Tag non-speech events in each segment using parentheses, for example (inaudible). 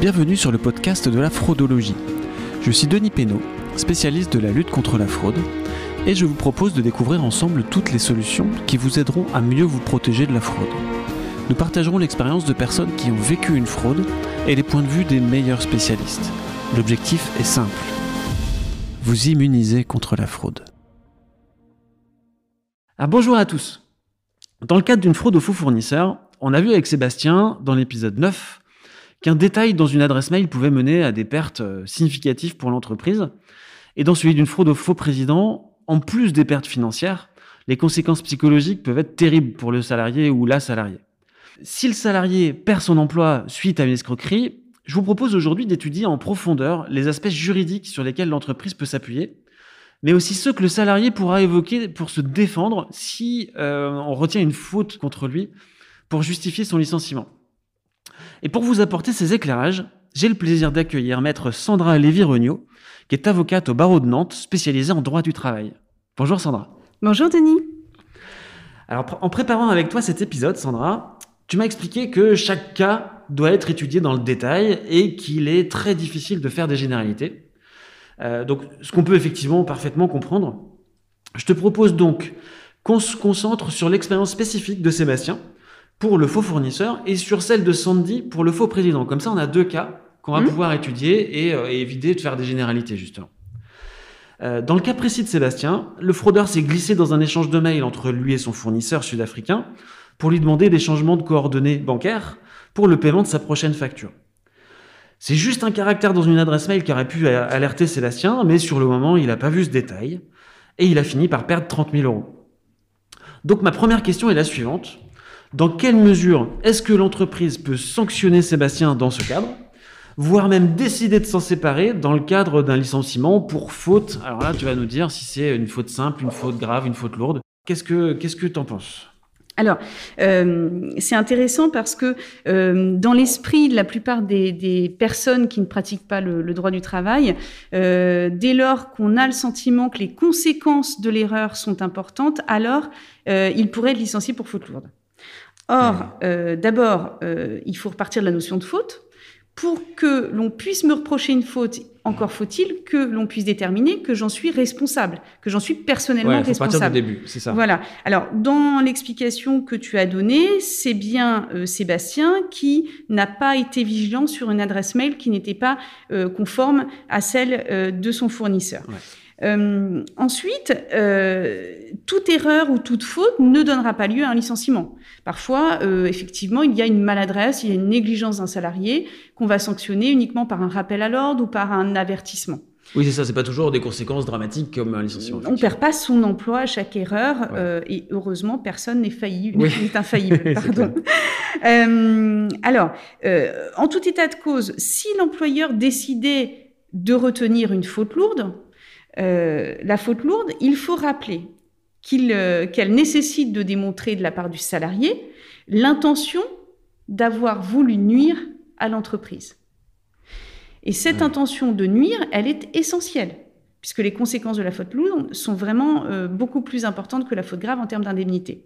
Bienvenue sur le podcast de la fraudologie. Je suis Denis Pénaud, spécialiste de la lutte contre la fraude, et je vous propose de découvrir ensemble toutes les solutions qui vous aideront à mieux vous protéger de la fraude. Nous partagerons l'expérience de personnes qui ont vécu une fraude et les points de vue des meilleurs spécialistes. L'objectif est simple. Vous immuniser contre la fraude. Ah, bonjour à tous. Dans le cadre d'une fraude au faux fournisseur, on a vu avec Sébastien, dans l'épisode 9, qu'un détail dans une adresse mail pouvait mener à des pertes euh, significatives pour l'entreprise. Et dans celui d'une fraude au faux président, en plus des pertes financières, les conséquences psychologiques peuvent être terribles pour le salarié ou la salariée. Si le salarié perd son emploi suite à une escroquerie, je vous propose aujourd'hui d'étudier en profondeur les aspects juridiques sur lesquels l'entreprise peut s'appuyer, mais aussi ceux que le salarié pourra évoquer pour se défendre si euh, on retient une faute contre lui pour justifier son licenciement. Et pour vous apporter ces éclairages, j'ai le plaisir d'accueillir maître Sandra Lévy-Regnault, qui est avocate au barreau de Nantes, spécialisée en droit du travail. Bonjour Sandra. Bonjour Denis. Alors en préparant avec toi cet épisode, Sandra, tu m'as expliqué que chaque cas doit être étudié dans le détail et qu'il est très difficile de faire des généralités. Euh, donc ce qu'on peut effectivement parfaitement comprendre. Je te propose donc qu'on se concentre sur l'expérience spécifique de Sébastien, pour le faux fournisseur et sur celle de Sandy pour le faux président. Comme ça, on a deux cas qu'on va mmh. pouvoir étudier euh, et, éviter de faire des généralités, justement. Euh, dans le cas précis de Sébastien, le fraudeur s'est glissé dans un échange de mails entre lui et son fournisseur sud-africain pour lui demander des changements de coordonnées bancaires pour le paiement de sa prochaine facture. C'est juste un caractère dans une adresse mail qui aurait pu alerter Sébastien, mais sur le moment, il n'a pas vu ce détail et il a fini par perdre 30 000 euros. Donc ma première question est la suivante. Dans quelle mesure est-ce que l'entreprise peut sanctionner Sébastien dans ce cadre voire même décider de s'en séparer dans le cadre d'un licenciement pour faute? Alors là, tu vas nous dire si c'est une faute simple, une faute grave, une faute lourde. Qu'est-ce que qu'est-ce que tu en penses? Alors, euh, c'est intéressant parce que euh, dans l'esprit de la plupart des, personnes qui ne pratiquent pas le, droit du travail, euh, dès lors qu'on a le sentiment que les conséquences de l'erreur sont importantes, alors il pourrait être licencié pour faute lourde. Or, euh, d'abord, euh, il faut repartir de la notion de faute. Pour que l'on puisse me reprocher une faute, encore faut-il que l'on puisse déterminer que j'en suis responsable, que j'en suis personnellement ouais, faut responsable. Partir du début, c'est ça. Voilà. Alors, dans l'explication que tu as donnée, c'est bien euh, Sébastien qui n'a pas été vigilant sur une adresse mail qui n'était pas conforme à celle de son fournisseur. Ouais. Euh, ensuite, euh, toute erreur ou toute faute ne donnera pas lieu à un licenciement. Parfois, euh, effectivement, il y a une maladresse, il y a une négligence d'un salarié qu'on va sanctionner uniquement par un rappel à l'ordre ou par un avertissement. Oui, c'est ça, c'est pas toujours des conséquences dramatiques comme un licenciement. On perd pas son emploi à chaque erreur euh, et heureusement, personne n'est faillible, (laughs) n'est infaillible. (laughs) pardon. euh, alors, euh, en tout état de cause, si l'employeur décidait de retenir une faute lourde, euh, la faute lourde, il faut rappeler euh, qu'elle nécessite de démontrer de la part du salarié l'intention d'avoir voulu nuire à l'entreprise. Et cette intention de nuire, elle est essentielle, puisque les conséquences de la faute lourde sont vraiment euh, beaucoup plus importantes que la faute grave en termes d'indemnité.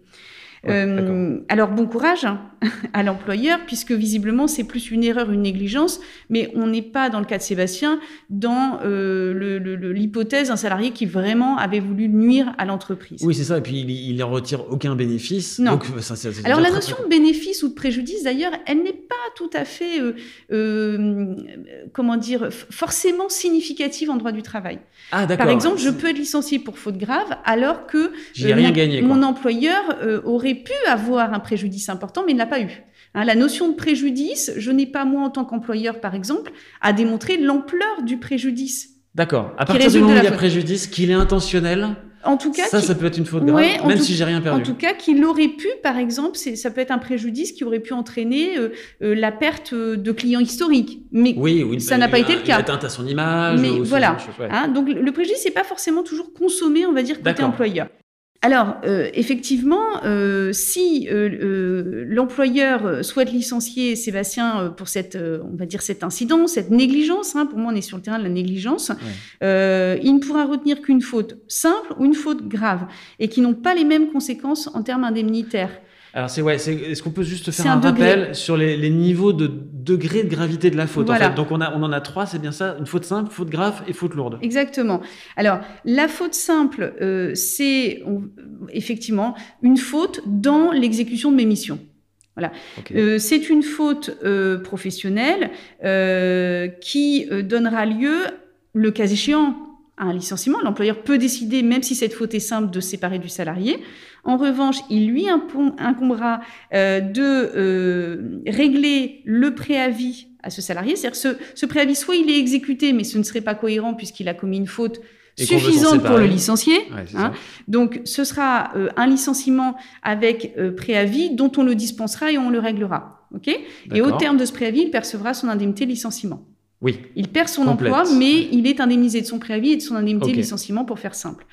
Euh, alors bon courage hein, (laughs) à l'employeur, puisque visiblement c'est plus une erreur, une négligence, mais on n'est pas dans le cas de Sébastien dans euh, l'hypothèse d'un salarié qui vraiment avait voulu nuire à l'entreprise. Oui, c'est ça, et puis il n'en retire aucun bénéfice. Non. alors la notion de bénéfice ou de préjudice, d'ailleurs, elle n'est pas tout à fait, euh, comment dire, forcément significative en droit du travail. Ah, Par exemple, je peux être licencié pour faute grave alors que rien mon, gagné, mon employeur aurait pu avoir un préjudice important, mais ne l'a pas eu. Hein, la notion de préjudice, je n'ai pas, moi, en tant qu'employeur, par exemple, à démontrer l'ampleur du préjudice. D'accord. À partir du moment où il y a préjudice, qu'il est intentionnel, en tout cas, ça, ça peut être une faute grave, même si j'ai rien perdu. En tout cas, qu'il aurait pu, par exemple, ça peut être un préjudice qui aurait pu entraîner euh, euh, la perte de clients historiques. Mais oui, oui, ça n'a pas été le cas. Atteinte à son image. Mais voilà. Hein, donc le préjudice n'est pas forcément toujours consommé, on va dire, côté employeur. Alors, euh, effectivement, euh, si euh, l'employeur souhaite licencier Sébastien pour cette, on va dire, cet incident, cette négligence, hein, pour moi on est sur le terrain de la négligence, il ne pourra retenir qu'une faute simple ou une faute grave, et qui n'ont pas les mêmes conséquences en termes indemnitaires. Alors, c'est ouais, est-ce qu'on peut juste faire un, rappel sur les, niveaux de degré de gravité de la faute en fait? Donc, on, a, on en a trois, c'est bien ça? Une faute simple, faute grave et faute lourde. Exactement. Alors, la faute simple, euh, c'est effectivement une faute dans l'exécution de mes missions. Voilà. Euh, c'est une faute euh, professionnelle euh, qui euh, donnera lieu, le cas échéant, à un licenciement. L'employeur peut décider, même si cette faute est simple, de séparer du salarié. En revanche, il lui incombera euh, de euh, régler le préavis à ce salarié. C'est-à-dire ce, ce préavis, soit il est exécuté, mais ce ne serait pas cohérent puisqu'il a commis une faute suffisante pour le licencier. hein. Donc, ce sera euh, un licenciement avec euh, préavis dont on le dispensera et on le réglera. Ok? Et au terme de ce préavis, il percevra son indemnité de licenciement. Oui. Il perd son emploi, mais il est indemnisé de son préavis et de son indemnité de licenciement pour faire simple.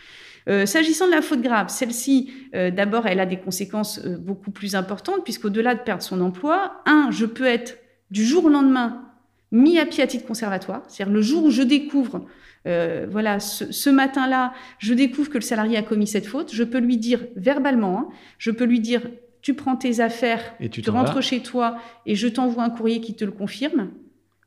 Euh, S'agissant de la faute grave, celle-ci, euh, d'abord, elle a des conséquences euh, beaucoup plus importantes, puisqu'au-delà de perdre son emploi, un, je peux être du jour au lendemain mis à pied à titre conservatoire, c'est-à-dire le jour où je découvre, voilà, ce, ce matin-là, je découvre que le salarié a commis cette faute, je peux lui dire verbalement, hein, je peux lui dire, tu prends tes affaires, Et tu rentres vas. chez toi et je t'envoie un courrier qui te le confirme.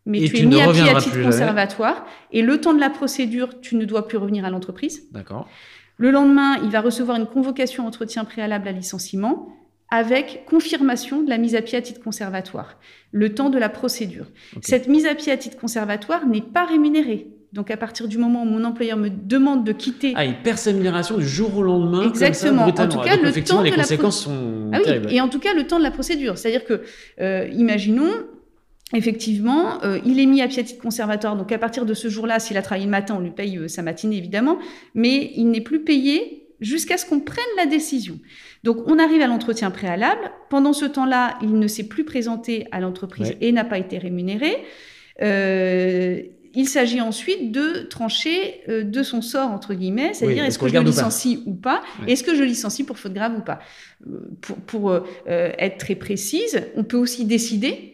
Mais Et tu, tu es mis à pied à titre conservatoire et le temps de la procédure, tu ne dois plus revenir à l'entreprise. D'accord. Le lendemain, il va recevoir une convocation entretien préalable à licenciement avec confirmation de la mise à pied à titre conservatoire, le temps de la procédure. Cette mise à pied à titre conservatoire n'est pas rémunérée. Donc à partir du moment où mon employeur me demande de quitter Ah, il perd sa rémunération du jour au lendemain. Exactement. Comme ça, En tout brutalement. cas, Donc, le temps les de la conséquences sont Ah oui, et en tout cas le temps de la procédure. C'est-à-dire que, euh, imaginons, effectivement, euh, il est mis à titre conservatoire. Donc à partir de ce jour-là, s'il a travaillé le matin, on lui paye euh, sa matinée évidemment, mais il n'est plus payé jusqu'à ce qu'on prenne la décision. Donc on arrive à l'entretien préalable. Pendant ce temps-là, il ne s'est plus présenté à l'entreprise Ouais. et n'a pas été rémunéré. Euh, il s'agit ensuite de trancher euh, de son sort, entre guillemets, c'est-à-dire est-ce que je le ou pas licencie ou pas. Est-ce que je licencie pour faute grave ou pas Euh, Pour, pour, euh, être très précise, on peut aussi décider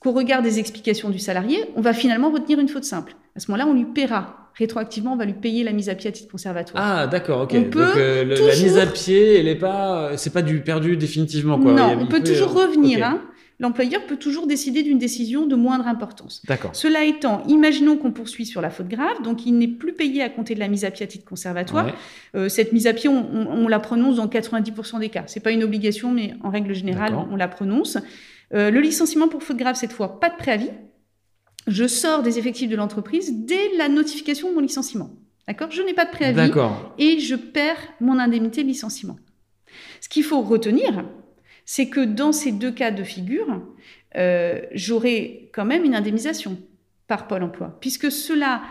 qu'au regard des explications du salarié, on va finalement retenir une faute simple. À ce moment-là, on lui paiera. Rétroactivement, on va lui payer la mise à pied à titre conservatoire. Ah, d'accord, ok. On Donc, peut euh, le- la toujours- mise à pied, elle est pas, c'est pas du perdu définitivement, quoi. Non, a- on peut toujours euh, revenir. hein. L'employeur peut toujours décider d'une décision de moindre importance. D'accord. Cela étant, imaginons qu'on poursuit sur la faute grave, donc il n'est plus payé à compter de la mise à pied à titre conservatoire. Ouais. Euh, cette mise à pied, on, on- on la prononce dans 90% des cas. C'est pas une obligation, mais en règle générale, on la prononce. Euh, le licenciement pour faute grave, cette fois, pas de préavis. Je sors des effectifs de l'entreprise dès la notification de mon licenciement. D'accord? Je n'ai pas de préavis D'accord. et je perds mon indemnité de licenciement. Ce qu'il faut retenir, c'est que dans ces deux cas de figure, euh, j'aurai quand même une indemnisation par Pôle emploi, puisque cela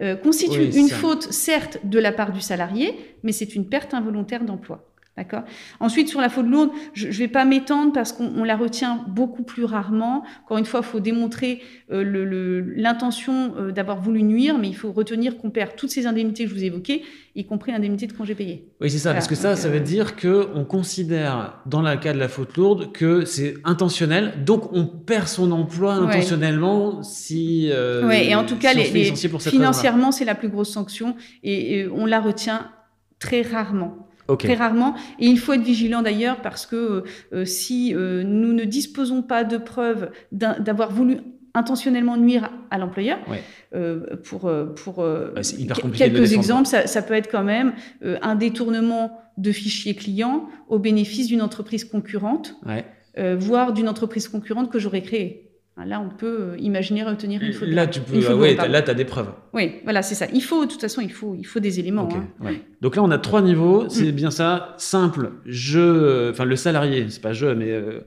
euh, constitue Oui, une faute, certes, de la part du salarié, mais c'est une perte involontaire d'emploi. D'accord? Ensuite, sur la faute lourde, je ne vais pas m'étendre parce qu'on on la retient beaucoup plus rarement. Encore une fois, il faut démontrer euh, l'intention euh, d'avoir voulu nuire, mais il faut retenir qu'on perd toutes ces indemnités que je vous ai évoquées, y compris indemnité de congé payé. Oui, c'est ça, Voilà, parce que ça, donc, ça euh, veut dire que on considère, dans le cas de la faute lourde, que c'est intentionnel, donc on perd son emploi Ouais. intentionnellement si. euh, Ouais, et en tout cas, si les, financièrement, c'est la plus grosse sanction et, et on la retient très rarement. Ok. Très rarement. Et il faut être vigilant d'ailleurs parce que euh, si euh, nous ne disposons pas de preuves d'avoir voulu intentionnellement nuire à l'employeur, Ouais. euh, pour, euh, pour euh, quelques exemples, ça, ça peut être quand même euh, un détournement de fichiers clients au bénéfice d'une entreprise concurrente, Ouais. euh, voire d'une entreprise concurrente que j'aurais créée. Là, on peut euh, imaginer retenir une faute. Là, tu peux. Une faute ah ouais, là, tu as des preuves. Oui, voilà, c'est ça. Il faut, de toute façon, il faut, il faut des éléments. Hein. ouais. Donc là, on a trois niveaux. C'est Mm. bien ça. Simple. Je, enfin, le salarié, c'est pas je, mais euh,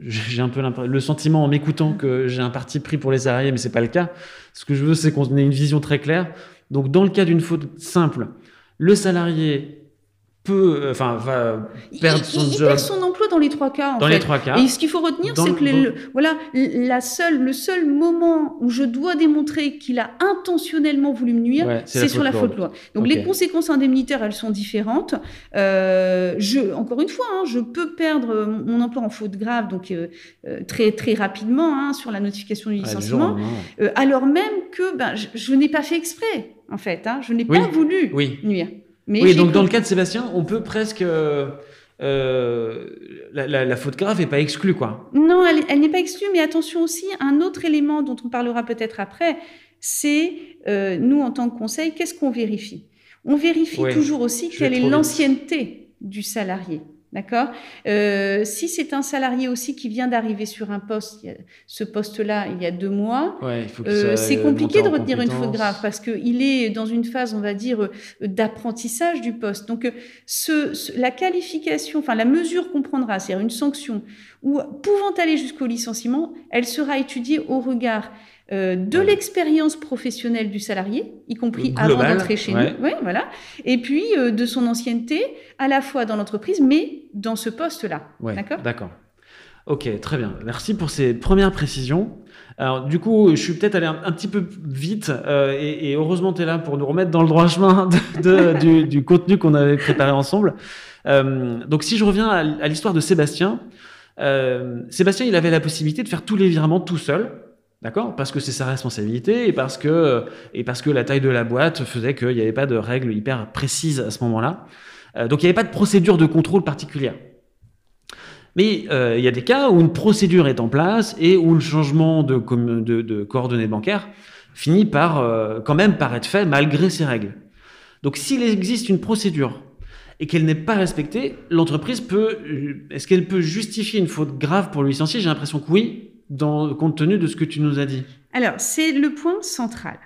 j'ai un peu l'impression- le sentiment en m'écoutant que j'ai un parti pris pour les salariés, mais c'est pas le cas. Ce que je veux, c'est qu'on ait une vision très claire. Donc, dans le cas d'une faute simple, le salarié peut, euh, enfin, va perdre il, son il job perd son emploi dans les trois cas. En dans fait. les trois cas. Et ce qu'il faut retenir, c'est que le, voilà, la seule, le seul moment où je dois démontrer qu'il a intentionnellement voulu me nuire, Ouais, c'est sur faute la faute lourde. Donc les conséquences indemnitaires, elles sont différentes. Euh, je, encore une fois, hein, je peux perdre mon emploi en faute grave, donc euh, euh, très très rapidement hein, sur la notification du au licenciement, euh, alors même que ben, je, je n'ai pas fait exprès, en fait. Hein, je n'ai Oui, pas voulu Oui. nuire. Mais oui, donc dans le cas de Sébastien, on peut presque euh, la, faute grave n'est pas exclue, quoi. Non, elle, n'est pas exclue, mais attention aussi, un autre élément dont on parlera peut-être après, c'est nous, en tant que conseil, qu'est-ce qu'on vérifie? On vérifie toujours aussi quelle est l'ancienneté du salarié. D'accord? Euh, Si c'est un salarié aussi qui vient d'arriver sur un poste, ce poste-là, il y a deux mois, euh, c'est compliqué de retenir une faute grave parce qu'il est dans une phase, on va dire, euh, d'apprentissage du poste. Donc, ce, la qualification, enfin la mesure qu'on prendra, c'est-à-dire une sanction, ou pouvant aller jusqu'au licenciement, elle sera étudiée au regard euh, de l'expérience professionnelle du salarié, y compris avant d'entrer chez nous, oui, voilà, et puis euh, de son ancienneté, à la fois dans l'entreprise, mais dans ce poste-là. D'accord? D'accord. Ok, très bien. Merci pour ces premières précisions. Alors, du coup, je suis peut-être allé un, petit peu vite, euh, et, heureusement, tu es là pour nous remettre dans le droit chemin de, (laughs) du, contenu qu'on avait préparé ensemble. donc, si je reviens à, à l'histoire de Sébastien, Sébastien, il avait la possibilité de faire tous les virements tout seul. D'accord? Parce que c'est sa responsabilité et parce que, et parce que la taille de la boîte faisait qu'il n'y avait pas de règles hyper précises à ce moment-là. Euh, donc il n'y avait pas de procédure de contrôle particulière. Mais euh, il y a des cas où une procédure est en place et où le changement de, coordonnées bancaires finit par euh, quand même par être fait malgré ces règles. Donc s'il existe une procédure et qu'elle n'est pas respectée, l'entreprise peut, est-ce qu'elle peut justifier une faute grave pour le licencier? J'ai l'impression que oui, compte tenu de ce que tu nous as dit Alors, c'est le point central.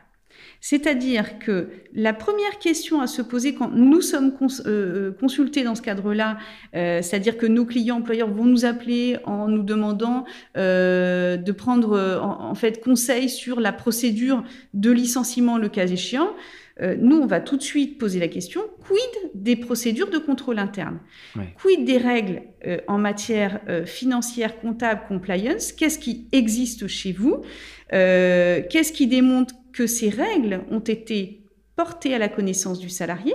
C'est-à-dire que la première question à se poser quand nous sommes euh, euh, consultés dans ce cadre-là, euh, c'est-à-dire que nos clients employeurs vont nous appeler en nous demandant de prendre en, fait conseil sur la procédure de licenciement le cas échéant, euh, nous, on va tout de suite poser la question, quid des procédures de contrôle interne Quid des règles euh, en matière euh, financière, comptable, compliance Qu'est-ce qui existe chez vous Qu'est-ce qui démontre que ces règles ont été portées à la connaissance du salarié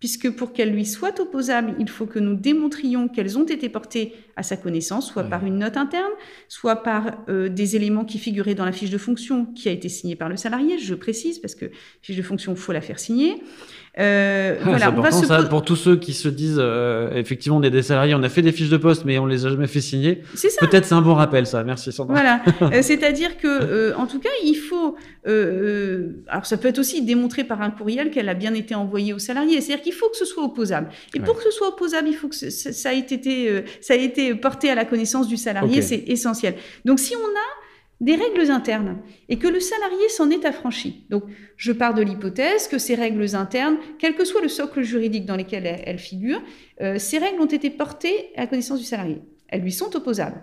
puisque pour qu'elles lui soient opposables, il faut que nous démontrions qu'elles ont été portées à sa connaissance, soit par une note interne, soit par euh, des éléments qui figuraient dans la fiche de fonction qui a été signée par le salarié, je précise, parce que fiche de fonction, il faut la faire signer. Euh, (laughs) ah, voilà, important, ça, pour tous ceux qui se disent euh, effectivement on est des salariés, on a fait des fiches de poste mais on les a jamais fait signer. Peut-être c'est un bon rappel ça. Merci Sandra. Voilà, (laughs) euh, c'est-à-dire que en tout cas il faut. alors ça peut être aussi démontré par un courriel qu'elle a bien été envoyée aux salariés. C'est-à-dire qu'il faut que ce soit opposable. Et pour que ce soit opposable, il faut que ça, ait été ça a été porté à la connaissance du salarié. C'est essentiel. Donc si on a des règles internes et que le salarié s'en est affranchi. Donc, je pars de l'hypothèse que ces règles internes, quel que soit le socle juridique dans lequel elles, figurent, euh, ces règles ont été portées à la connaissance du salarié. Elles lui sont opposables.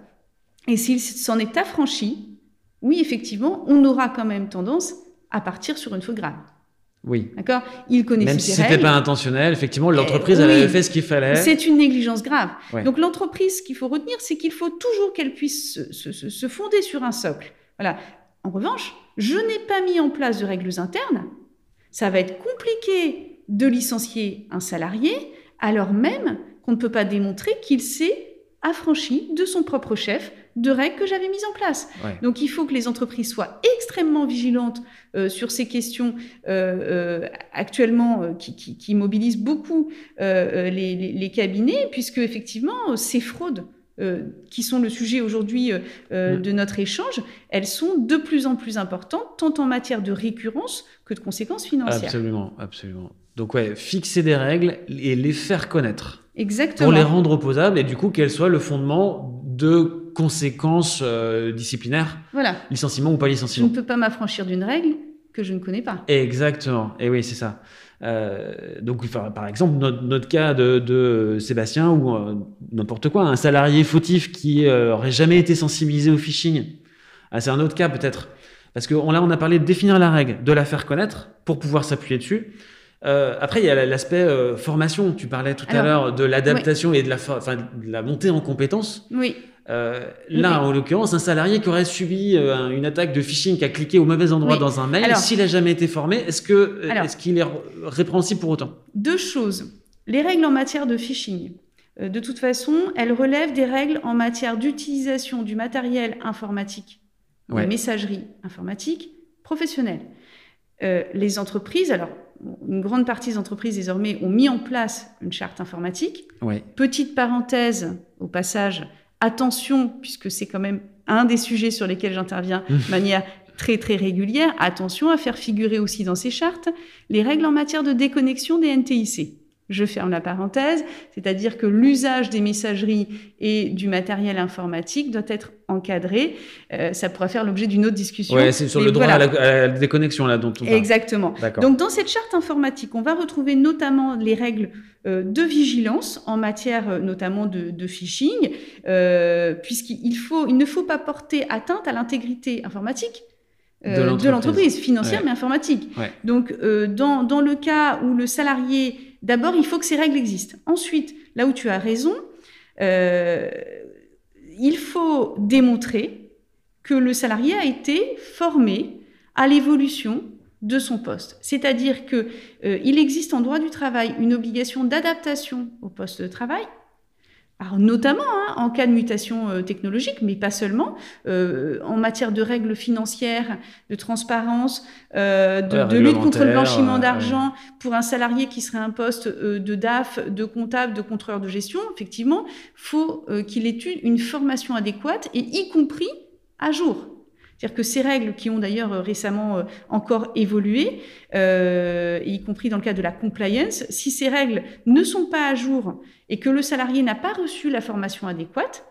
Et s'il s'en est affranchi, oui, effectivement, on aura quand même tendance à partir sur une faute grave. Oui. D'accord? Il connaissait Même si ce n'était pas intentionnel, effectivement, l'entreprise elle avait fait ce qu'il fallait. C'est une négligence grave. Donc l'entreprise, ce qu'il faut retenir, c'est qu'il faut toujours qu'elle puisse se, se, fonder sur un socle. Voilà. En revanche, je n'ai pas mis en place de règles internes. Ça va être compliqué de licencier un salarié alors même qu'on ne peut pas démontrer qu'il s'est affranchi de son propre chef de règles que j'avais mises en place. Donc il faut que les entreprises soient extrêmement vigilantes euh, sur ces questions euh, euh, actuellement qui, qui, mobilisent beaucoup les, les, cabinets, puisque effectivement ces fraudes qui sont le sujet aujourd'hui mm. de notre échange, elles sont de plus en plus importantes, tant en matière de récurrence que de conséquences financières. Absolument, absolument. Donc ouais, fixer des règles et les faire connaître. Exactement. Pour les rendre opposables et du coup qu'elles soient le fondement de conséquences euh, disciplinaires. Voilà. Licenciement ou pas licenciement. Je ne peux pas m'affranchir d'une règle que je ne connais pas. Exactement. Et oui, c'est ça. Euh, donc, par exemple, notre, cas de, Sébastien ou euh, n'importe quoi, un salarié fautif qui aurait jamais été sensibilisé au phishing. Ah, c'est un autre cas peut-être. Parce que là, on a parlé de définir la règle, de la faire connaître pour pouvoir s'appuyer dessus. Euh, après, il y a l'aspect euh, formation. Tu parlais tout à l'heure de l'adaptation et de la, de la montée en compétences. Oui. Euh, là, en l'occurrence, un salarié qui aurait subi une attaque de phishing, qui a cliqué au mauvais endroit dans un mail, s'il n'a jamais été formé, est-ce que est-ce qu'il est répréhensible pour autant? Deux choses. Les règles en matière de phishing. De toute façon, elles relèvent des règles en matière d'utilisation du matériel informatique, de messagerie informatique professionnelle. les entreprises, alors une grande partie des entreprises désormais ont mis en place une charte informatique. Petite parenthèse au passage, attention, puisque c'est quand même un des sujets sur lesquels j'interviens de manière très très régulière, attention à faire figurer aussi dans ces chartes les règles en matière de déconnexion des NTIC. Je ferme la parenthèse, c'est-à-dire que l'usage des messageries et du matériel informatique doit être encadré. Euh, ça pourra faire l'objet d'une autre discussion. Oui, c'est sur le droit à, la, déconnexion là dont on parle. Exactement. Donc dans cette charte informatique, on va retrouver notamment les règles euh, de vigilance en matière euh, notamment de, phishing, puisqu'il faut, il ne faut pas porter atteinte à l'intégrité informatique de l'entreprise, financière mais informatique. Donc, dans, dans, le cas où le salarié D'abord, il faut que ces règles existent. Ensuite, là où tu as raison, euh, il faut démontrer que le salarié a été formé à l'évolution de son poste. C'est-à-dire qu'il euh, existe en droit du travail une obligation d'adaptation au poste de travail alors notamment hein, en cas de mutation euh, technologique, mais pas seulement, euh, en matière de règles financières, de transparence, euh, de, lutte contre le blanchiment d'argent pour un salarié qui serait un poste de DAF, de comptable, de contrôleur de gestion, effectivement, faut qu'il ait une formation adéquate et y compris à jour. C'est-à-dire que ces règles qui ont d'ailleurs euh, récemment euh, encore évolué, euh, y compris dans le cadre de la compliance, si ces règles ne sont pas à jour et que le salarié n'a pas reçu la formation adéquate,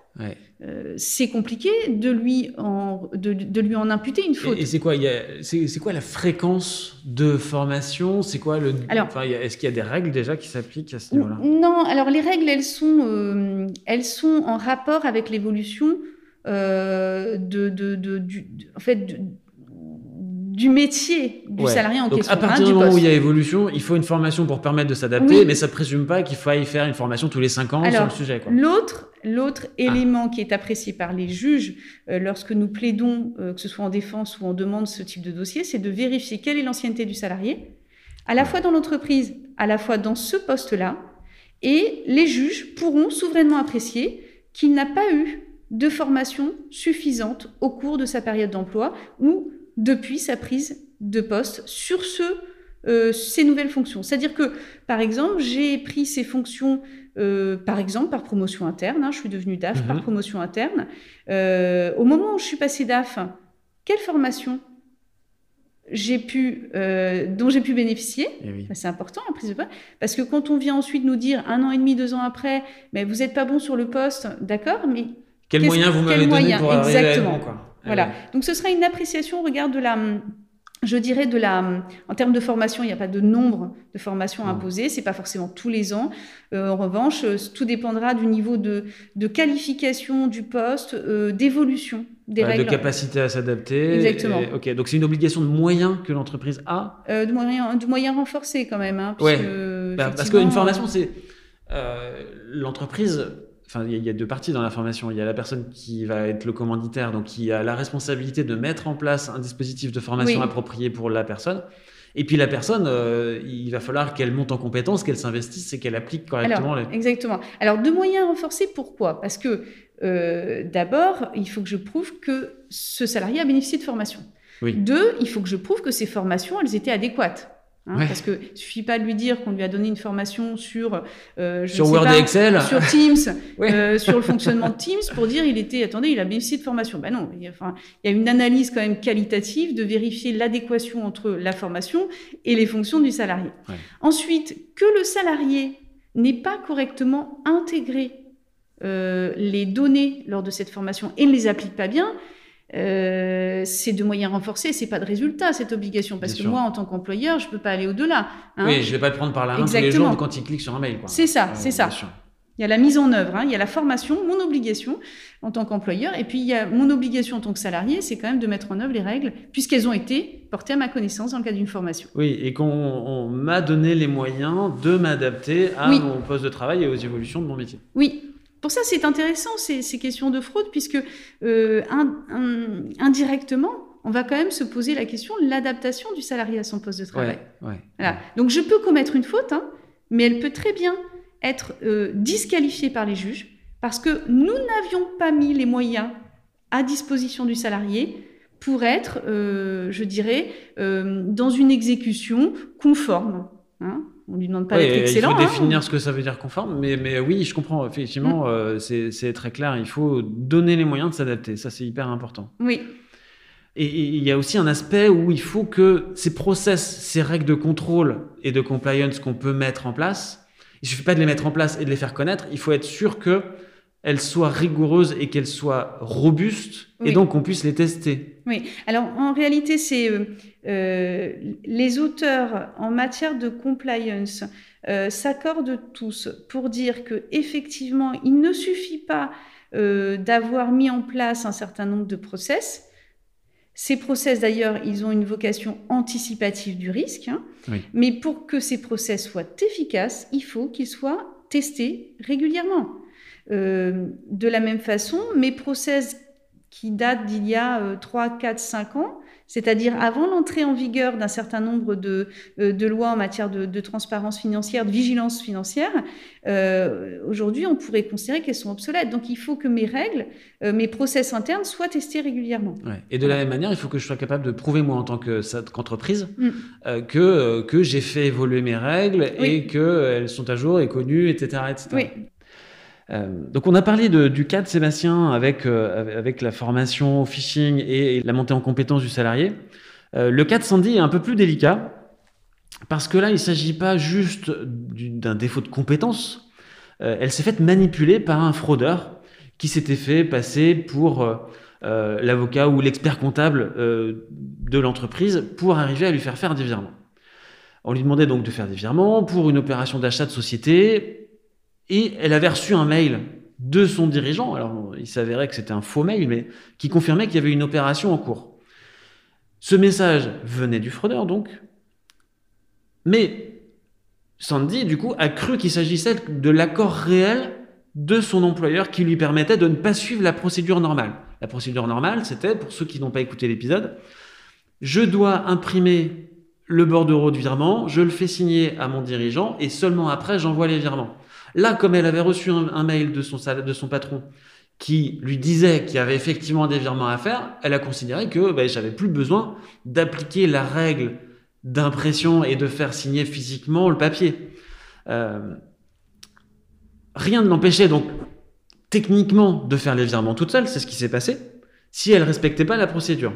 c'est compliqué de lui en, de, lui en imputer une faute. Et, c'est quoi, c'est, quoi la fréquence de formation? C'est quoi le Est-ce qu'il y a des règles déjà qui s'appliquent à ce niveau-là? Non, alors les règles, elles sont, elles sont en rapport avec l'évolution euh, de, de, de, du, en fait, du métier du salarié en Donc question. À partir du moment où il y a évolution, il faut une formation pour permettre de s'adapter, mais ça ne présume pas qu'il faille faire une formation tous les 5 ans sur le sujet. L'autre, l'autre ah. élément qui est apprécié par les juges euh, lorsque nous plaidons, euh, que ce soit en défense ou en demande ce type de dossier, c'est de vérifier quelle est l'ancienneté du salarié, à la fois dans l'entreprise, à la fois dans ce poste-là, et les juges pourront souverainement apprécier qu'il n'a pas eu de formation suffisante au cours de sa période d'emploi ou depuis sa prise de poste sur ce, euh, ces nouvelles fonctions. C'est-à-dire que, par exemple, j'ai pris ces fonctions, euh, par exemple, par promotion interne, hein, je suis devenue DAF par mhm. promotion interne. Euh, au moment où je suis passée DAF, quelle formation j'ai pu, dont j'ai pu bénéficier. Eh c'est important la prise de poste. Parce que quand on vient ensuite nous dire un an et demi, deux ans après, mais vous n'êtes pas bon sur le poste, d'accord, mais quel moyen vous m'avez donné pour Exactement. quoi. Voilà. Donc ce sera une appréciation au regard de la je dirais de la, en termes de formation, il n'y a pas de nombre de formations imposées, c'est pas forcément tous les ans. Euh, en revanche, euh, tout dépendra du niveau de, de qualification du poste, euh, d'évolution des règles. De capacité à s'adapter. Exactement. ok, donc c'est une obligation de moyens que l'entreprise a. de moyens, de moyens renforcés quand même. Hein, ouais. Bah, parce qu'une formation, c'est l'entreprise Enfin, il y, a deux parties dans la formation. Il y a la personne qui va être le commanditaire, donc qui a la responsabilité de mettre en place un dispositif de formation approprié pour la personne. Et puis la personne, euh, il va falloir qu'elle monte en compétence, qu'elle s'investisse et qu'elle applique correctement. Alors, Exactement. Alors, de moyens renforcés, pourquoi? Parce que euh, d'abord, il faut que je prouve que ce salarié a bénéficié de formation. Oui. Deux, il faut que je prouve que ces formations, elles étaient adéquates. Hein, parce que suffit pas de lui dire qu'on lui a donné une formation sur euh, sur Word et Excel, sur Teams, (laughs) euh, sur le fonctionnement de Teams pour dire il était attendez il a bénéficié de formation. Ben non, il y, a, enfin, il y a une analyse quand même qualitative de vérifier l'adéquation entre la formation et les fonctions du salarié. Ensuite, que le salarié n'ait pas correctement intégré euh, les données lors de cette formation et ne les applique pas bien, euh, c'est de moyens renforcés, c'est pas de résultat cette obligation parce que moi en tant qu'employeur je peux pas aller au-delà. Hein. Oui, je vais pas te prendre par la main tous les jours quand il clique sur un mail. C'est ça, euh, c'est ça. Il y a la mise en œuvre, hein. il y a la formation, mon obligation en tant qu'employeur, et puis il y a mon obligation en tant que salarié, c'est quand même de mettre en œuvre les règles puisqu'elles ont été portées à ma connaissance dans le cadre d'une formation. Oui, et qu'on m'a donné les moyens de m'adapter à mon poste de travail et aux évolutions de mon métier. Oui, pour ça, c'est intéressant ces, questions de fraude, puisque euh, indirectement, on va quand même se poser la question de l'adaptation du salarié à son poste de travail. Donc je peux commettre une faute, hein, mais elle peut très bien être euh, disqualifiée par les juges, parce que nous n'avions pas mis les moyens à disposition du salarié pour être, euh, je dirais, euh, dans une exécution conforme. Hein on lui demande pas d'être excellent. Il faut définir hein. ce que ça veut dire conforme, mais, mais oui, je comprends. Effectivement, mm. c'est très clair. Il faut donner les moyens de s'adapter. Ça, c'est hyper important. Oui. Et il y a aussi un aspect où il faut que ces process, ces règles de contrôle et de compliance qu'on peut mettre en place, il suffit pas de les mettre en place et de les faire connaître. Il faut être sûr que elles soient rigoureuses et qu'elles soient robustes et donc qu'on puisse les tester. Oui, alors en réalité, c'est euh, euh, les auteurs en matière de compliance euh, s'accordent tous pour dire que effectivement, il ne suffit pas d'avoir mis en place un certain nombre de process. Ces process, d'ailleurs, ils ont une vocation anticipative du risque. Hein. Mais pour que ces process soient efficaces, il faut qu'ils soient testés régulièrement. Euh, de la même façon, mes process qui datent d'il y a 3, 4, 5 ans, c'est-à-dire avant l'entrée en vigueur d'un certain nombre de, euh, de, lois en matière de, transparence financière, de vigilance financière, euh, aujourd'hui, on pourrait considérer qu'elles sont obsolètes. Donc, il faut que mes règles, mes process internes soient testés régulièrement. Et de la même manière, il faut que je sois capable de prouver, moi, en tant qu'entreprise, mm. que, que j'ai fait évoluer mes règles et qu'elles sont à jour et connues, etc. etc. Oui. Euh, donc on a parlé du cas de Sébastien avec, euh, avec la formation au phishing et, la montée en compétence du salarié. Euh, le cas de Sandy est un peu plus délicat parce que là, il ne s'agit pas juste d'un défaut de compétence. elle s'est faite manipuler par un fraudeur qui s'était fait passer pour l'avocat ou l'expert comptable de l'entreprise pour arriver à lui faire faire des virements. On lui demandait donc de faire des virements pour une opération d'achat de société et elle avait reçu un mail de son dirigeant, alors il s'avérait que c'était un faux mail, mais qui confirmait qu'il y avait une opération en cours. Ce message venait du fraudeur donc, mais Sandy, du coup, a cru qu'il s'agissait de l'accord réel de son employeur qui lui permettait de ne pas suivre la procédure normale. La procédure normale, c'était, pour ceux qui n'ont pas écouté l'épisode, je dois imprimer le bordereau de virement, je le fais signer à mon dirigeant et seulement après j'envoie les virements. Là, comme elle avait reçu un, mail de son, patron qui lui disait qu'il y avait effectivement des virements à faire, elle a considéré que ben, j'avais plus besoin d'appliquer la règle d'impression et de faire signer physiquement le papier. Euh, rien ne l'empêchait donc techniquement de faire les virements toute seule, c'est ce qui s'est passé, si elle respectait pas la procédure.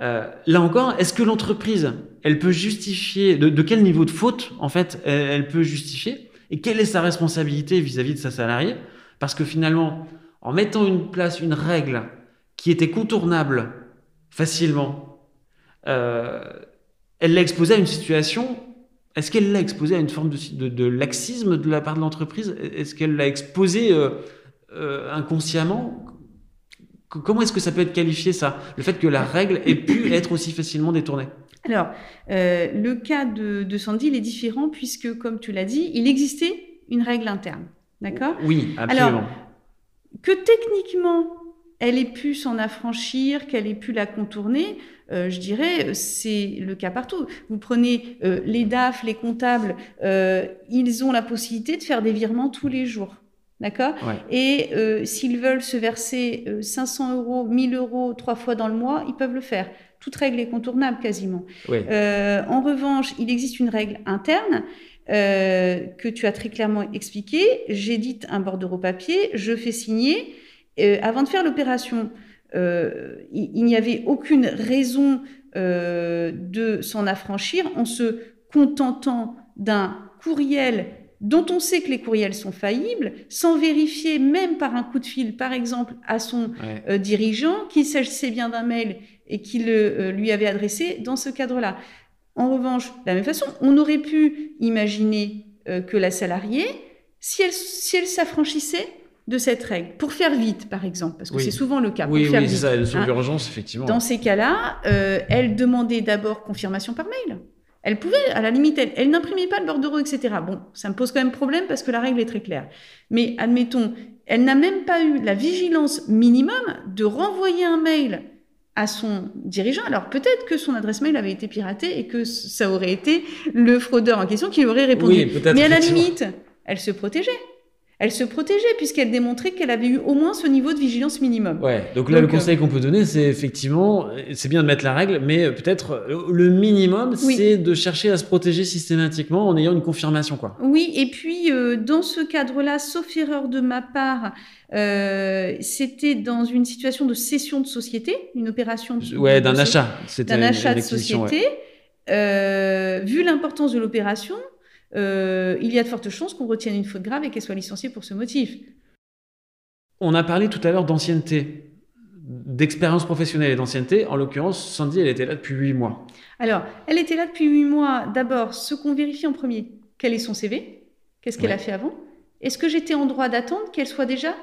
Euh, là encore, est-ce que l'entreprise, elle peut justifier, de, quel niveau de faute, en fait, elle peut justifier et quelle est sa responsabilité vis-à-vis de sa salariée? Parce que finalement, en mettant une place une règle qui était contournable facilement, euh, elle l'a exposée à une situation. Est-ce qu'elle l'a exposée à une forme de, laxisme de la part de l'entreprise? Est-ce qu'elle l'a exposée euh, euh, inconsciemment? Comment est-ce que ça peut être qualifié ça? Le fait que la règle ait pu être aussi facilement détournée? Alors, euh, le cas de, Sandy, il est différent puisque, comme tu l'as dit, il existait une règle interne. D'accord? Oui, absolument. Alors, que techniquement, elle ait pu s'en affranchir, qu'elle ait pu la contourner, euh, je dirais, c'est le cas partout. Vous prenez euh, les DAF, les comptables, ils ont la possibilité de faire des virements tous les jours. D'accord? Et s'ils veulent se verser 500 euros, 1000 euros trois fois dans le mois, ils peuvent le faire toute règle est contournable quasiment. Euh, en revanche, il existe une règle interne euh, que tu as très clairement expliquée. J'édite un bordereau papier, je fais signer. Euh, avant de faire l'opération, il, n'y avait aucune raison de s'en affranchir en se contentant d'un courriel dont on sait que les courriels sont faillibles, sans vérifier même par un coup de fil, par exemple, à son dirigeant, qu'il s'agissait bien d'un mail et qu'il euh, lui avait adressé dans ce cadre-là. En revanche, de la même façon, on aurait pu imaginer euh, que la salariée, si elle, si elle s'affranchissait de cette règle, pour faire vite, par exemple, parce que c'est souvent le cas. Oui, oui, c'est ça, elle hein. effectivement. Dans ces cas-là, euh, elle demandait d'abord confirmation par mail. Elle pouvait, à la limite, elle, elle n'imprimait pas le bordereau, etc. Bon, ça me pose quand même problème parce que la règle est très claire. Mais admettons, elle n'a même pas eu la vigilance minimum de renvoyer un mail à son dirigeant. Alors peut-être que son adresse mail avait été piratée et que ça aurait été le fraudeur en question qui aurait répondu. Mais à la limite, elle se protégeait. Elle se protégeait puisqu'elle démontrait qu'elle avait eu au moins ce niveau de vigilance minimum. Ouais, donc là, le conseil qu'on peut donner, c'est effectivement, c'est bien de mettre la règle, mais peut-être le minimum, c'est de chercher à se protéger systématiquement en ayant une confirmation, quoi. Oui, et puis dans ce cadre-là, sauf erreur de ma part, euh, c'était dans une situation de cession de société, une opération. Ouais, d'un achat. D'un achat de société. Euh, vu l'importance de l'opération, euh, il y a de fortes chances qu'on retienne une faute grave et qu'elle soit licenciée pour ce motif. On a parlé tout à l'heure d'ancienneté, d'expérience professionnelle et d'ancienneté. En l'occurrence, Sandy, elle était là depuis huit mois. Alors, elle était là depuis huit mois. D'abord, ce qu'on vérifie en premier, quel est son CV Qu'est-ce qu'elle a fait avant? Est-ce que j'étais en droit d'attendre qu'elle soit déjà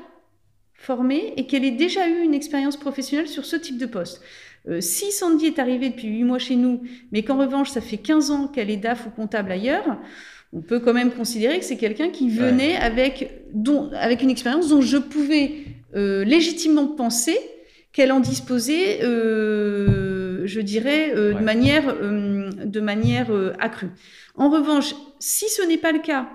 formée et qu'elle ait déjà eu une expérience professionnelle sur ce type de poste? Euh, si Sandy est arrivée depuis 8 mois chez nous, mais qu'en revanche, ça fait 15 ans qu'elle est DAF ou comptable ailleurs, on peut quand même considérer que c'est quelqu'un qui venait avec, dont, avec une expérience dont je pouvais euh, légitimement penser qu'elle en disposait, euh, je dirais, de manière, de manière accrue. En revanche, si ce n'est pas le cas,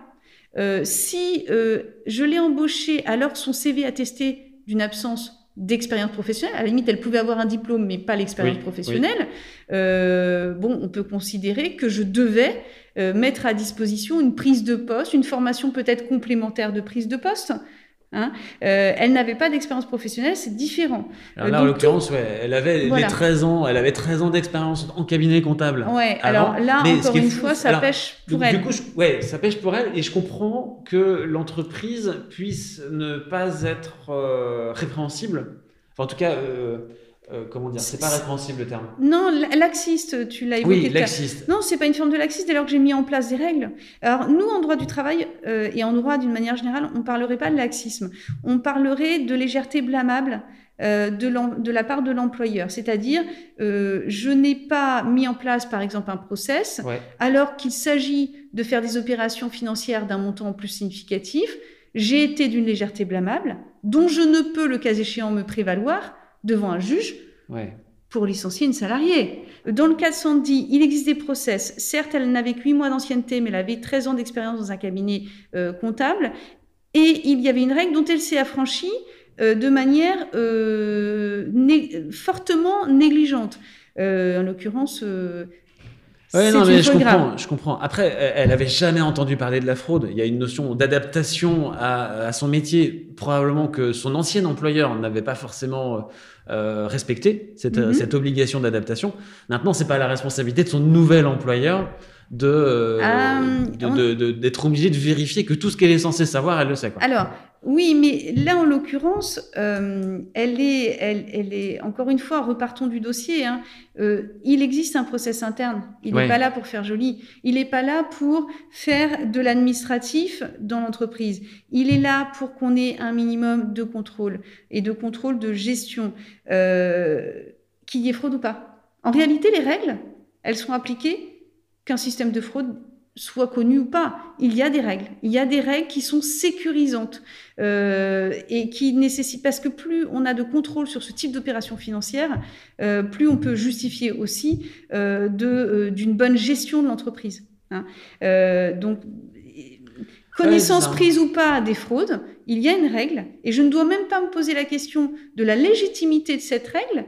si je l'ai embauchée alors que son CV attestait d'une absence d'expérience professionnelle, à la limite, elle pouvait avoir un diplôme, mais pas l'expérience professionnelle, euh, bon, on peut considérer que je devais mettre à disposition une prise de poste, une formation peut-être complémentaire de prise de poste, Hein euh, elle n'avait pas d'expérience professionnelle, c'est différent. Alors là, en l'occurrence, ouais, elle avait 13 ans, elle avait 13 ans d'expérience en cabinet comptable. Ouais, alors là, encore une fois, ça pêche pour elle. Du coup, ouais, ça pêche pour elle, et je comprends que l'entreprise puisse ne pas être euh, répréhensible. Enfin, en tout cas, euh, euh, comment dire, c'est pas répréhensible le terme. Non, laxiste, tu l'as évoqué. Oui, laxiste. Non, c'est pas une forme de laxiste dès lors que j'ai mis en place des règles. Alors nous, en droit du travail euh, et en droit d'une manière générale, on parlerait pas de laxisme, on parlerait de légèreté blâmable. Euh, de, de, la part de l'employeur. C'est-à-dire, je n'ai pas mis en place, par exemple, un process, alors qu'il s'agit de faire des opérations financières d'un montant plus significatif. J'ai été d'une légèreté blâmable, dont je ne peux, le cas échéant, me prévaloir devant un juge pour licencier une salariée. Dans le cas de Sandy, il existe des process. Certes, elle n'avait que 8 mois d'ancienneté, mais elle avait 13 ans d'expérience dans un cabinet euh, comptable. Et il y avait une règle dont elle s'est affranchie euh, de manière euh, fortement négligente. en l'occurrence, oui, non, mais je comprends, je comprends. Après, elle avait jamais entendu parler de la fraude. Il y a une notion d'adaptation à, à, son métier, probablement que son ancien employeur n'avait pas forcément euh, respecté cette, mhm. cette obligation d'adaptation. Maintenant, c'est pas la responsabilité de son nouvel employeur de euh, euh, d'être obligé de vérifier que tout ce qu'elle est censée savoir, elle le sait. Quoi. Alors, oui, mais là, en l'occurrence, euh, elle, est, elle, elle, est, encore une fois, repartons du dossier, hein, euh, il existe un process interne. Il n'est pas là pour faire joli. Il n'est pas là pour faire de l'administratif dans l'entreprise. Il est là pour qu'on ait un minimum de contrôle et de contrôle de gestion, euh, qu'il y ait fraude ou pas. En réalité, les règles, elles sont appliquées qu'un système de fraude soit connu ou pas. Il y a des règles. Il y a des règles qui sont sécurisantes euh, et qui nécessitent, parce que plus on a de contrôle sur ce type d'opération financière, euh, plus on peut justifier aussi euh, d'une bonne gestion de l'entreprise. Hein. donc, connaissance prise ou pas des fraudes, il y a une règle et je ne dois même pas me poser la question de la légitimité de cette règle.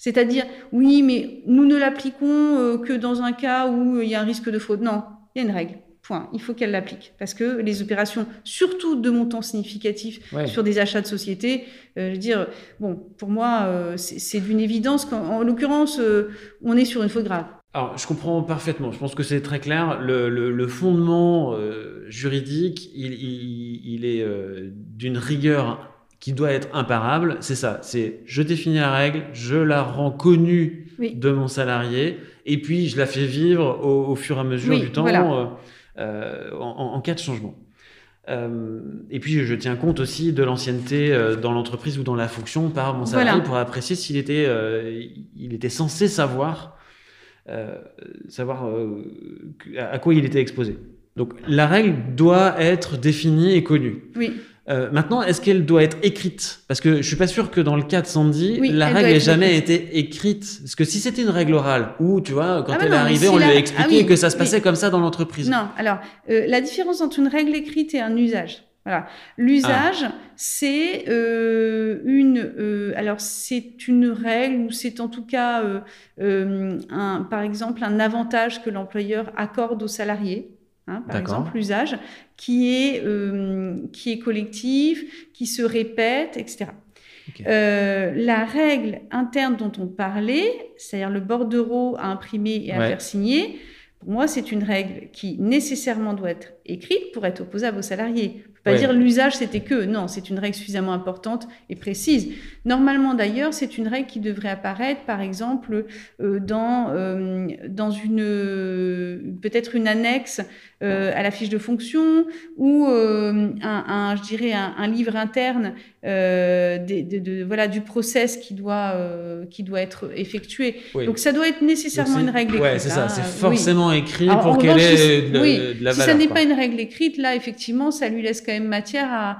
C'est-à-dire, oui, mais nous ne l'appliquons que dans un cas où il y a un risque de fraude. Non, il y a une règle. Point. Il faut qu'elle l'applique. Parce que les opérations, surtout de montants significatifs sur des achats de société, euh, je veux dire, bon, pour moi, euh, c'est d'une évidence qu'en l'occurrence, euh, on est sur une faute grave. Alors, je comprends parfaitement. Je pense que c'est très clair. Le, fondement juridique, il, est d'une rigueur qui doit être imparable. C'est ça. C'est je définis la règle, je la rends connue de mon salarié et puis je la fais vivre au, fur et à mesure du temps euh, euh, en, cas de changement. Euh, et puis je tiens compte aussi de l'ancienneté dans l'entreprise ou dans la fonction par mon salarié pour apprécier s'il était, il était censé savoir, savoir à quoi il était exposé. Donc la règle doit être définie et connue. Oui. Euh, maintenant, est-ce qu'elle doit être écrite? Parce que je suis pas sûr que dans le cas de Sandy, la règle ait jamais été écrite. Parce que si c'était une règle orale, ou tu vois, quand ah elle est arrivée, on lui a expliqué ah que ça se passait comme ça dans l'entreprise. Non, alors, euh, la différence entre une règle écrite et un usage. Voilà. L'usage, ah. c'est euh, une, alors c'est une règle ou c'est en tout cas, un, par exemple, un avantage que l'employeur accorde aux salariés. Hein, par exemple, l'usage qui est qui est collectif, qui se répète, etc. la règle interne dont on parlait, c'est-à-dire le bordereau à imprimer et à faire signer, pour moi, c'est une règle qui nécessairement doit être écrite pour être opposable aux salariés pas dire l'usage c'était que. Non, c'est une règle suffisamment importante et précise. Normalement d'ailleurs, c'est une règle qui devrait apparaître, par exemple, euh, dans, euh, dans une peut-être une annexe euh, à la fiche de fonction ou un, je dirais un, livre interne de, voilà du process qui doit qui doit être effectué. Donc ça doit être nécessairement une règle écrite. Ouais, c'est ça. C'est forcément écrit pour qu'elle ait de, oui. la Si ça n'est pas une règle écrite, là effectivement, ça lui laisse même matière à,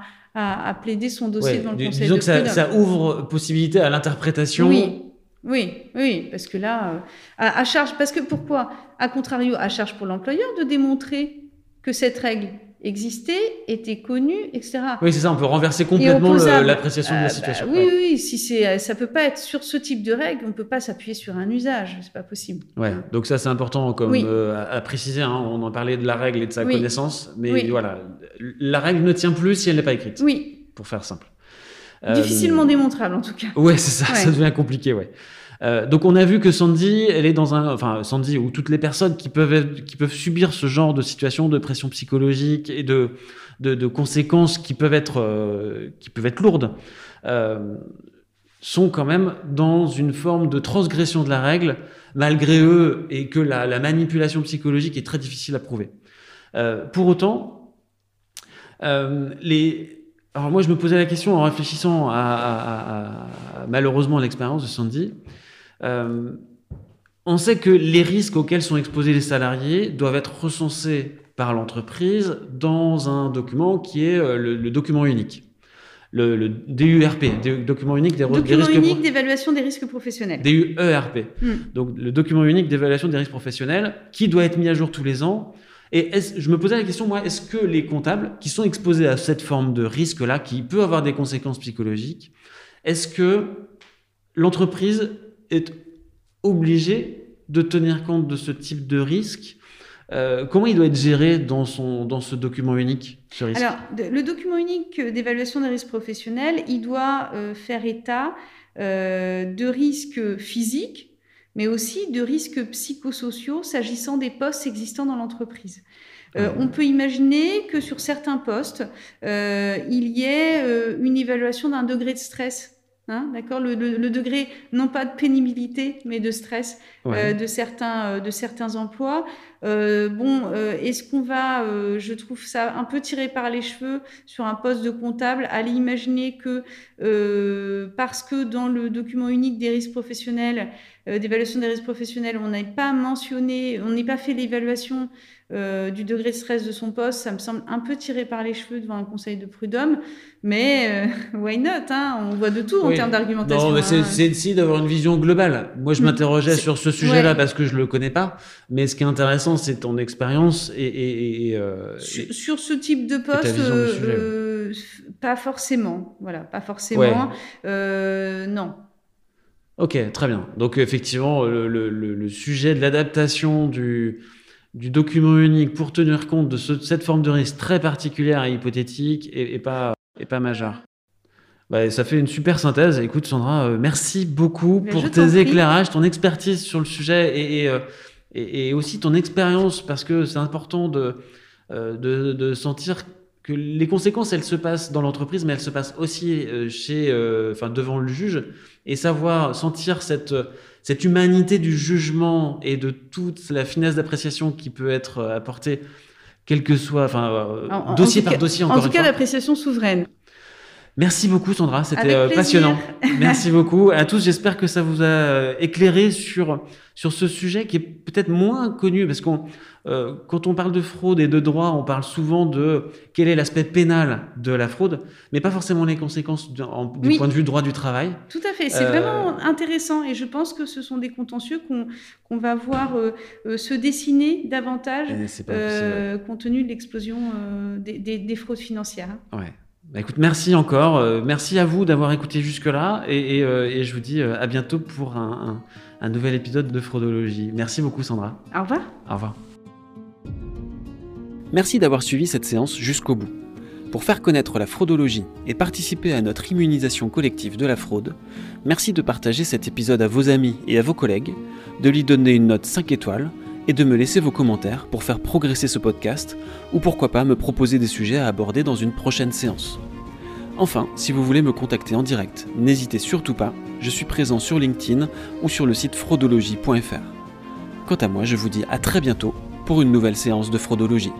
à, plaider son dossier devant le conseil disons que ça, ça, ouvre possibilité à l'interprétation. Oui, oui, oui, parce que là, euh, à, charge, parce que pourquoi? À contrario, à charge pour l'employeur de démontrer que cette règle existait, était connu, etc. Oui, c'est ça, on peut renverser complètement l'appréciation de la euh, bah situation. oui, oui, si c'est, ça peut pas être sur ce type de règle, on peut pas s'appuyer sur un usage, c'est pas possible. Ouais, donc ça c'est important comme euh, à, préciser, hein, on en parlait de la règle et de sa connaissance, mais voilà, la règle ne tient plus si elle n'est pas écrite. Oui. Pour faire simple. Difficilement euh, démontrable en tout cas. Ouais, c'est ça, ça devient compliqué, ouais. Euh, donc on a vu que Sandy, elle est dans un, enfin Sandy ou toutes les personnes qui peuvent qui peuvent subir ce genre de situation de pression psychologique et de de, conséquences qui peuvent être euh, qui peuvent être lourdes. Euh, sont quand même dans une forme de transgression de la règle, malgré eux, et que la, la manipulation psychologique est très difficile à prouver. pour autant, les, alors moi je me posais la question en réfléchissant à, à, à malheureusement l'expérience de Sandy. Euh, on sait que les risques auxquels sont exposés les salariés doivent être recensés par l'entreprise dans un document qui est euh, le, document unique. Le, DURP, document unique des, document unique d'évaluation des risques professionnels. DUERP. Hmm. Donc le document unique d'évaluation des risques professionnels qui doit être mis à jour tous les ans. Et je me posais la question, moi, est-ce que les comptables qui sont exposés à cette forme de risque-là, qui peut avoir des conséquences psychologiques, est-ce que l'entreprise est obligé de tenir compte de ce type de risque. Euh, comment il doit être géré dans, son, dans ce document unique, ce risque? Alors, le document unique d'évaluation des risques professionnels, il doit euh, faire état euh, de risques physiques, mais aussi de risques psychosociaux s'agissant des postes existants dans l'entreprise. Ah on peut imaginer que sur certains postes, il y ait une évaluation d'un degré de stress Hein, d'accord le, degré, non pas de pénibilité, mais de stress euh, de, certains, euh, de certains emplois. Euh, bon, est-ce qu'on va, je trouve ça un peu tiré par les cheveux sur un poste de comptable, aller imaginer que parce que dans le document unique des risques professionnels, d'évaluation des risques professionnels, on n'a pas mentionné, on n'est pas fait l'évaluation du degré de stress de son poste, ça me semble un peu tiré par les cheveux devant un conseil de prud'homme. Mais euh, (laughs) why not hein? On voit de tout en termes d'argumentation. Non, mais c'est hein. aussi d'avoir une vision globale. Moi, je mm. m'interrogeais sur ce sujet-là parce que je le connais pas. Mais ce qui est intéressant, c'est ton expérience et, et, euh, sur, ce type de poste, euh, pas forcément. Voilà, pas forcément. non. Ok, très bien. Donc effectivement, le, le, le sujet de l'adaptation du du document unique pour tenir compte de cette forme de risque très particulière et hypothétique et, pas, et pas majeure. Bah, ça fait une super synthèse. Écoute, Sandra, euh, merci beaucoup pour tes éclairages, ton expertise sur le sujet et, et, euh, et aussi ton expérience, parce que c'est important de, euh, de, de, sentir que les conséquences, elles se passent dans l'entreprise, mais elles se passent aussi chez, enfin, devant le juge, et savoir sentir cette cette humanité du jugement et de toute la finesse d'appréciation qui peut être euh, apportée, quel que soit, enfin, euh, dossier par dossier, encore En tout cas, l'appréciation souveraine. Merci beaucoup Sandra, c'était euh, passionnant. (laughs) Merci beaucoup à tous. J'espère que ça vous a euh, éclairé sur sur ce sujet qui est peut-être moins connu parce qu'on euh, quand on parle de fraude et de droit, on parle souvent de quel est l'aspect pénal de la fraude, mais pas forcément les conséquences du, point de vue droit du travail. Tout à fait, c'est vraiment intéressant et je pense que ce sont des contentieux qu'on va voir se dessiner davantage compte tenu de l'explosion des, des, fraudes financières. Ouais. Bah, écoute, merci encore. Euh, merci à vous d'avoir écouté jusque-là. Et, euh, je vous dis euh, à bientôt pour un, nouvel épisode de Fraudologie. Merci beaucoup, Sandra. Au revoir. Au revoir. Merci d'avoir suivi cette séance jusqu'au bout. Pour faire connaître la fraudologie et participer à notre immunisation collective de la fraude, merci de partager cet épisode à vos amis et à vos collègues, de lui donner une note 5 étoiles et de me laisser vos commentaires pour faire progresser ce podcast ou pourquoi pas me proposer des sujets à aborder dans une prochaine séance. Enfin, si vous voulez me contacter en direct, n'hésitez surtout pas, je suis présent sur LinkedIn ou sur le site fraudologie.fr. Quant à moi, je vous dis à très bientôt pour une nouvelle séance de fraudologie.